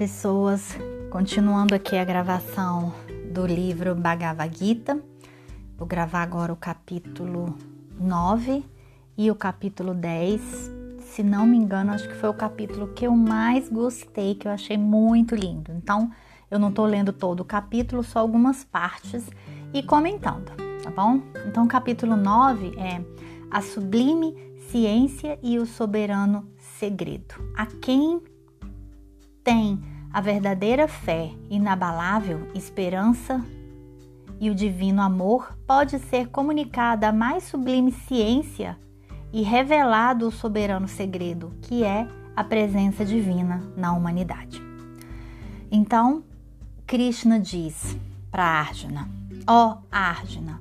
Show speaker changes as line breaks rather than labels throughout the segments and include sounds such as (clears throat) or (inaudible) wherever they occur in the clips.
pessoas. Continuando aqui a gravação do livro Bhagavad Gita. Vou gravar agora o capítulo 9 e o capítulo 10. Se não me engano, acho que foi o capítulo que eu mais gostei, que eu achei muito lindo. Então, eu não tô lendo todo o capítulo, só algumas partes e comentando, tá bom? Então, o capítulo 9 é a sublime ciência e o soberano segredo. A quem tem a verdadeira fé inabalável, esperança e o divino amor, pode ser comunicada a mais sublime ciência e revelado o soberano segredo, que é a presença divina na humanidade. Então, Krishna diz para Arjuna: Ó oh, Arjuna,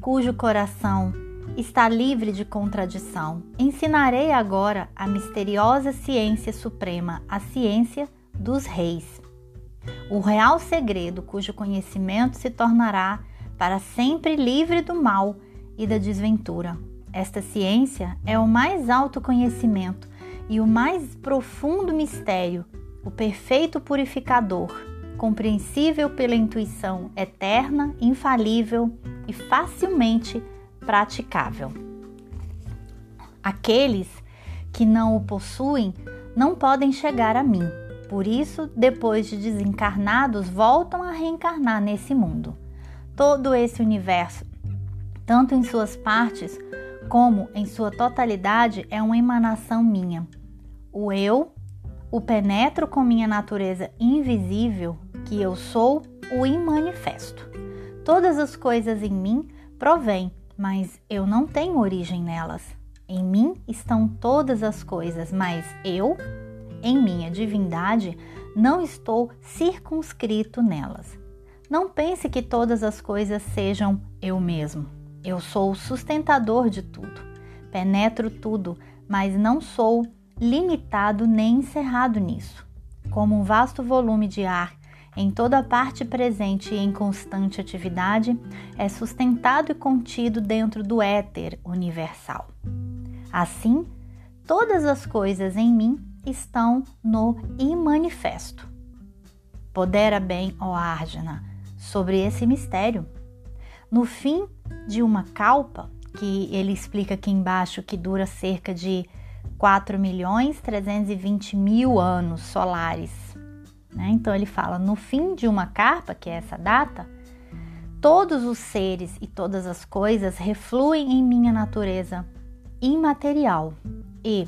cujo coração está livre de contradição, ensinarei agora a misteriosa ciência suprema, a ciência dos reis. O real segredo cujo conhecimento se tornará para sempre livre do mal e da desventura. Esta ciência é o mais alto conhecimento e o mais profundo mistério, o perfeito purificador, compreensível pela intuição eterna, infalível e facilmente praticável. Aqueles que não o possuem não podem chegar a mim. Por isso, depois de desencarnados, voltam a reencarnar nesse mundo. Todo esse universo, tanto em suas partes como em sua totalidade, é uma emanação minha. O eu o penetro com minha natureza invisível, que eu sou o imanifesto. Todas as coisas em mim provêm mas eu não tenho origem nelas. Em mim estão todas as coisas, mas eu, em minha divindade, não estou circunscrito nelas. Não pense que todas as coisas sejam eu mesmo. Eu sou o sustentador de tudo. Penetro tudo, mas não sou limitado nem encerrado nisso. Como um vasto volume de ar em toda parte presente e em constante atividade, é sustentado e contido dentro do éter universal. Assim, todas as coisas em mim estão no imanifesto. Podera bem, ó Arjuna, sobre esse mistério. No fim de uma calpa, que ele explica aqui embaixo que dura cerca de 4 milhões 320 mil anos solares, né? Então ele fala: no fim de uma carpa, que é essa data, todos os seres e todas as coisas refluem em minha natureza imaterial e,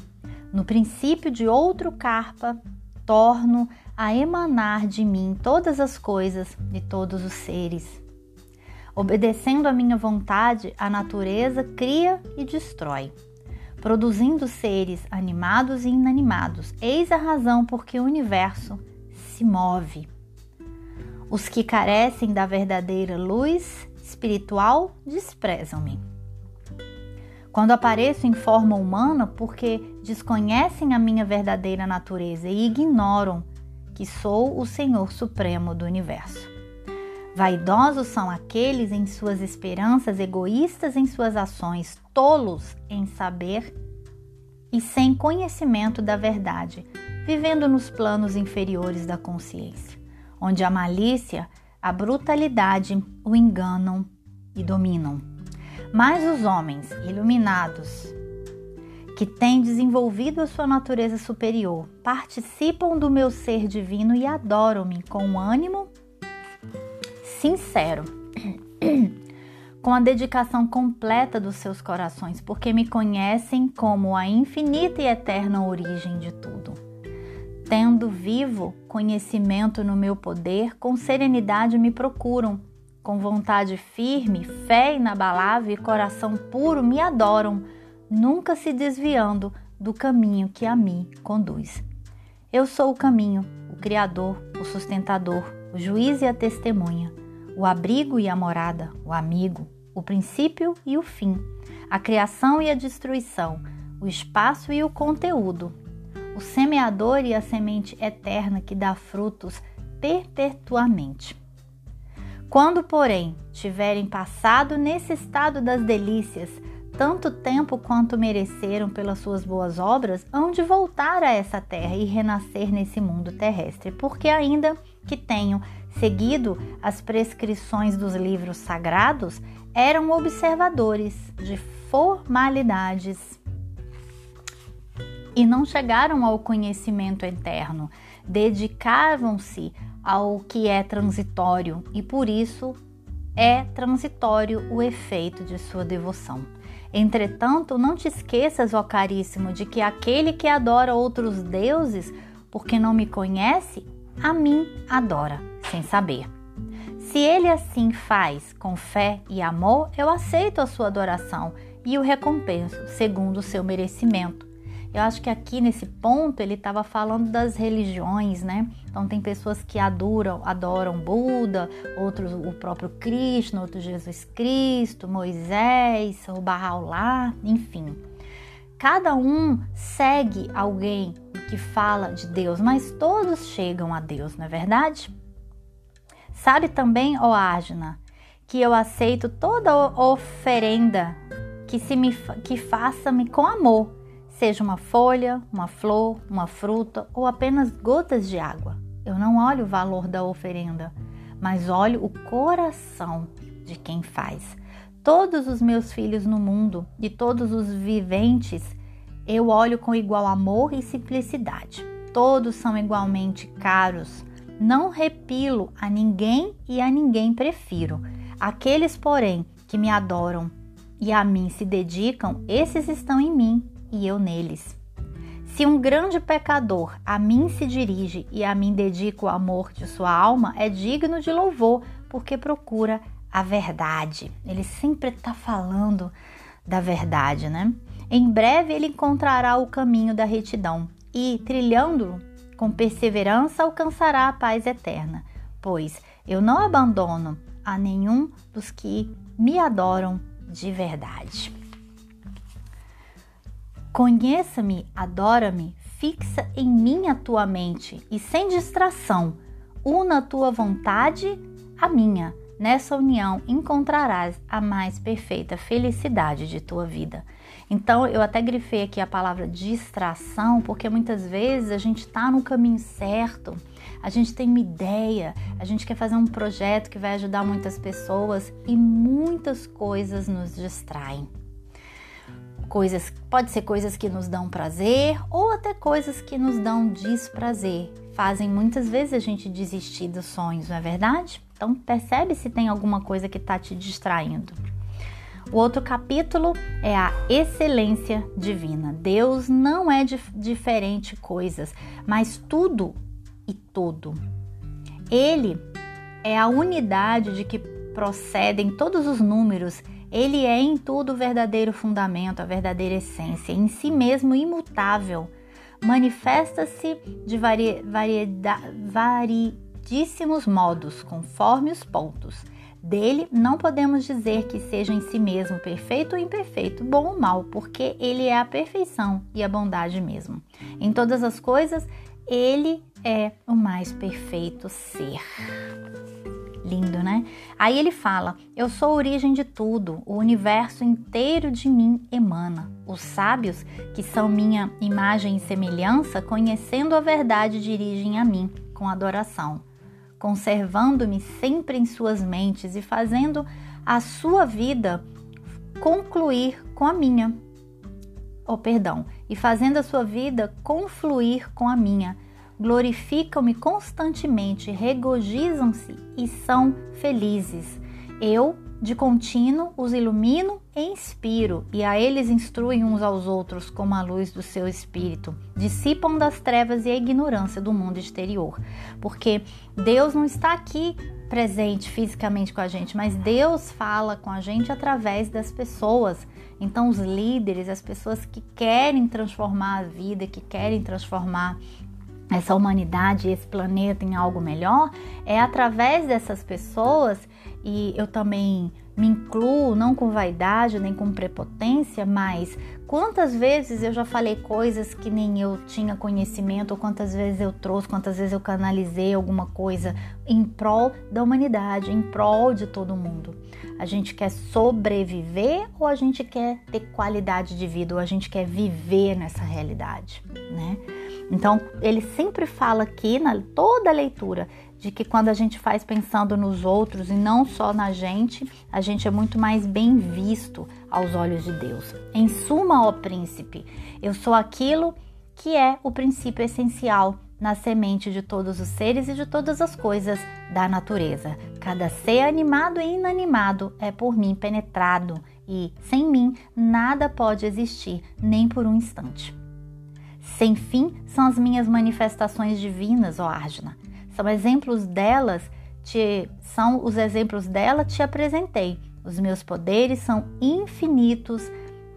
no princípio de outro carpa, torno a emanar de mim todas as coisas e todos os seres. Obedecendo a minha vontade, a natureza cria e destrói, produzindo seres animados e inanimados. Eis a razão por que o universo se move. Os que carecem da verdadeira luz espiritual desprezam-me. Quando apareço em forma humana, porque desconhecem a minha verdadeira natureza e ignoram que sou o Senhor Supremo do universo. Vaidosos são aqueles em suas esperanças, egoístas em suas ações, tolos em saber e sem conhecimento da verdade, vivendo nos planos inferiores da consciência, onde a malícia, a brutalidade o enganam e dominam. Mas os homens iluminados, que têm desenvolvido a sua natureza superior, participam do meu ser divino e adoram-me com um ânimo sincero, (clears throat) com a dedicação completa dos seus corações, porque me conhecem como a infinita e eterna origem de tudo. Tendo vivo conhecimento no meu poder, com serenidade me procuram. Com vontade firme, fé inabalável e coração puro me adoram, nunca se desviando do caminho que a mim conduz. Eu sou o caminho, o Criador, o sustentador, o juiz e a testemunha, o abrigo e a morada, o amigo, o princípio e o fim, a criação e a destruição, o espaço e o conteúdo, o semeador e a semente eterna que dá frutos perpetuamente. Quando, porém, tiverem passado nesse estado das delícias, tanto tempo quanto mereceram pelas suas boas obras, hão de voltar a essa terra e renascer nesse mundo terrestre, porque ainda que tenham seguido as prescrições dos livros sagrados, eram observadores de formalidades e não chegaram ao conhecimento eterno, dedicavam-se ao que é transitório e por isso é transitório o efeito de sua devoção. Entretanto, não te esqueças, ó caríssimo, de que aquele que adora outros deuses, porque não me conhece, a mim adora, sem saber. Se ele assim faz com fé e amor, eu aceito a sua adoração e o recompenso segundo o seu merecimento. Eu acho que aqui nesse ponto ele estava falando das religiões, né? Então tem pessoas que adoram, adoram Buda, outros o próprio Cristo, outros Jesus Cristo, Moisés, o Bahá'u'lláh, enfim. Cada um segue alguém que fala de Deus, mas todos chegam a Deus, não é verdade? Sabe também, ó Ágina, que eu aceito toda oferenda que se me que faça-me com amor seja uma folha, uma flor, uma fruta ou apenas gotas de água. Eu não olho o valor da oferenda, mas olho o coração de quem faz. Todos os meus filhos no mundo e todos os viventes eu olho com igual amor e simplicidade. Todos são igualmente caros. Não repilo a ninguém e a ninguém prefiro. Aqueles, porém, que me adoram e a mim se dedicam, esses estão em mim e eu neles. Se um grande pecador a mim se dirige e a mim dedica o amor de sua alma, é digno de louvor, porque procura a verdade. Ele sempre está falando da verdade, né? Em breve ele encontrará o caminho da retidão e, trilhando-o com perseverança, alcançará a paz eterna. Pois eu não abandono a nenhum dos que me adoram de verdade. Conheça-me, adora-me, fixa em mim a tua mente e sem distração, una a tua vontade à minha. Nessa união encontrarás a mais perfeita felicidade de tua vida. Então, eu até grifei aqui a palavra distração, porque muitas vezes a gente está no caminho certo, a gente tem uma ideia, a gente quer fazer um projeto que vai ajudar muitas pessoas e muitas coisas nos distraem coisas, pode ser coisas que nos dão prazer ou até coisas que nos dão desprazer. Fazem muitas vezes a gente desistir dos sonhos, não é verdade? Então percebe se tem alguma coisa que está te distraindo. O outro capítulo é a excelência divina. Deus não é de diferente coisas, mas tudo e todo. Ele é a unidade de que procedem todos os números ele é em tudo o verdadeiro fundamento, a verdadeira essência, em si mesmo imutável. Manifesta-se de vari, variedíssimos modos, conforme os pontos. Dele não podemos dizer que seja em si mesmo perfeito ou imperfeito, bom ou mal, porque ele é a perfeição e a bondade mesmo. Em todas as coisas, ele é o mais perfeito ser. Lindo, né? Aí ele fala: Eu sou a origem de tudo, o universo inteiro de mim emana. Os sábios, que são minha imagem e semelhança, conhecendo a verdade, dirigem a mim com adoração, conservando-me sempre em suas mentes e fazendo a sua vida concluir com a minha. Oh, perdão, e fazendo a sua vida confluir com a minha glorificam-me constantemente, regozijam-se e são felizes. Eu, de contínuo, os ilumino e inspiro, e a eles instruem uns aos outros como a luz do seu espírito. Dissipam das trevas e a ignorância do mundo exterior. Porque Deus não está aqui presente fisicamente com a gente, mas Deus fala com a gente através das pessoas. Então, os líderes, as pessoas que querem transformar a vida, que querem transformar essa humanidade, esse planeta em algo melhor, é através dessas pessoas, e eu também me incluo não com vaidade nem com prepotência, mas quantas vezes eu já falei coisas que nem eu tinha conhecimento, ou quantas vezes eu trouxe, quantas vezes eu canalizei alguma coisa em prol da humanidade, em prol de todo mundo. A gente quer sobreviver ou a gente quer ter qualidade de vida, ou a gente quer viver nessa realidade, né? Então, ele sempre fala aqui na toda a leitura de que quando a gente faz pensando nos outros e não só na gente, a gente é muito mais bem visto aos olhos de Deus. Em suma, ó príncipe, eu sou aquilo que é o princípio essencial na semente de todos os seres e de todas as coisas da natureza. Cada ser animado e inanimado é por mim penetrado e, sem mim, nada pode existir, nem por um instante. Sem fim são as minhas manifestações divinas, ó Arjuna. São exemplos delas, te, são os exemplos dela te apresentei. Os meus poderes são infinitos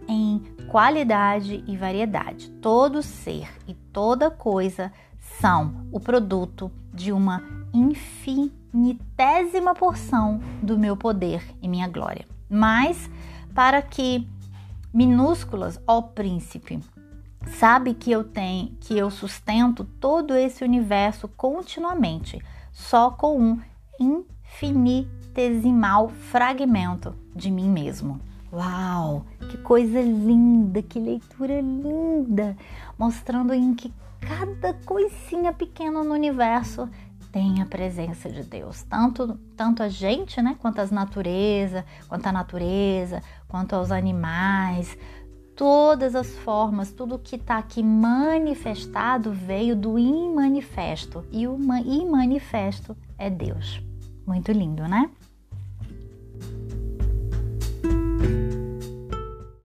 em qualidade e variedade. Todo ser e toda coisa são o produto de uma infinitésima porção do meu poder e minha glória. Mas para que minúsculas, ó príncipe, sabe que eu tenho, que eu sustento todo esse universo continuamente, só com um infinitesimal fragmento de mim mesmo. Uau, que coisa linda, que leitura linda, mostrando em que cada coisinha pequena no universo tem a presença de Deus. Tanto, tanto a gente, né, quanto as natureza, quanto a natureza, quanto aos animais, todas as formas, tudo que está aqui manifestado veio do imanifesto e o imanifesto é Deus. Muito lindo, né?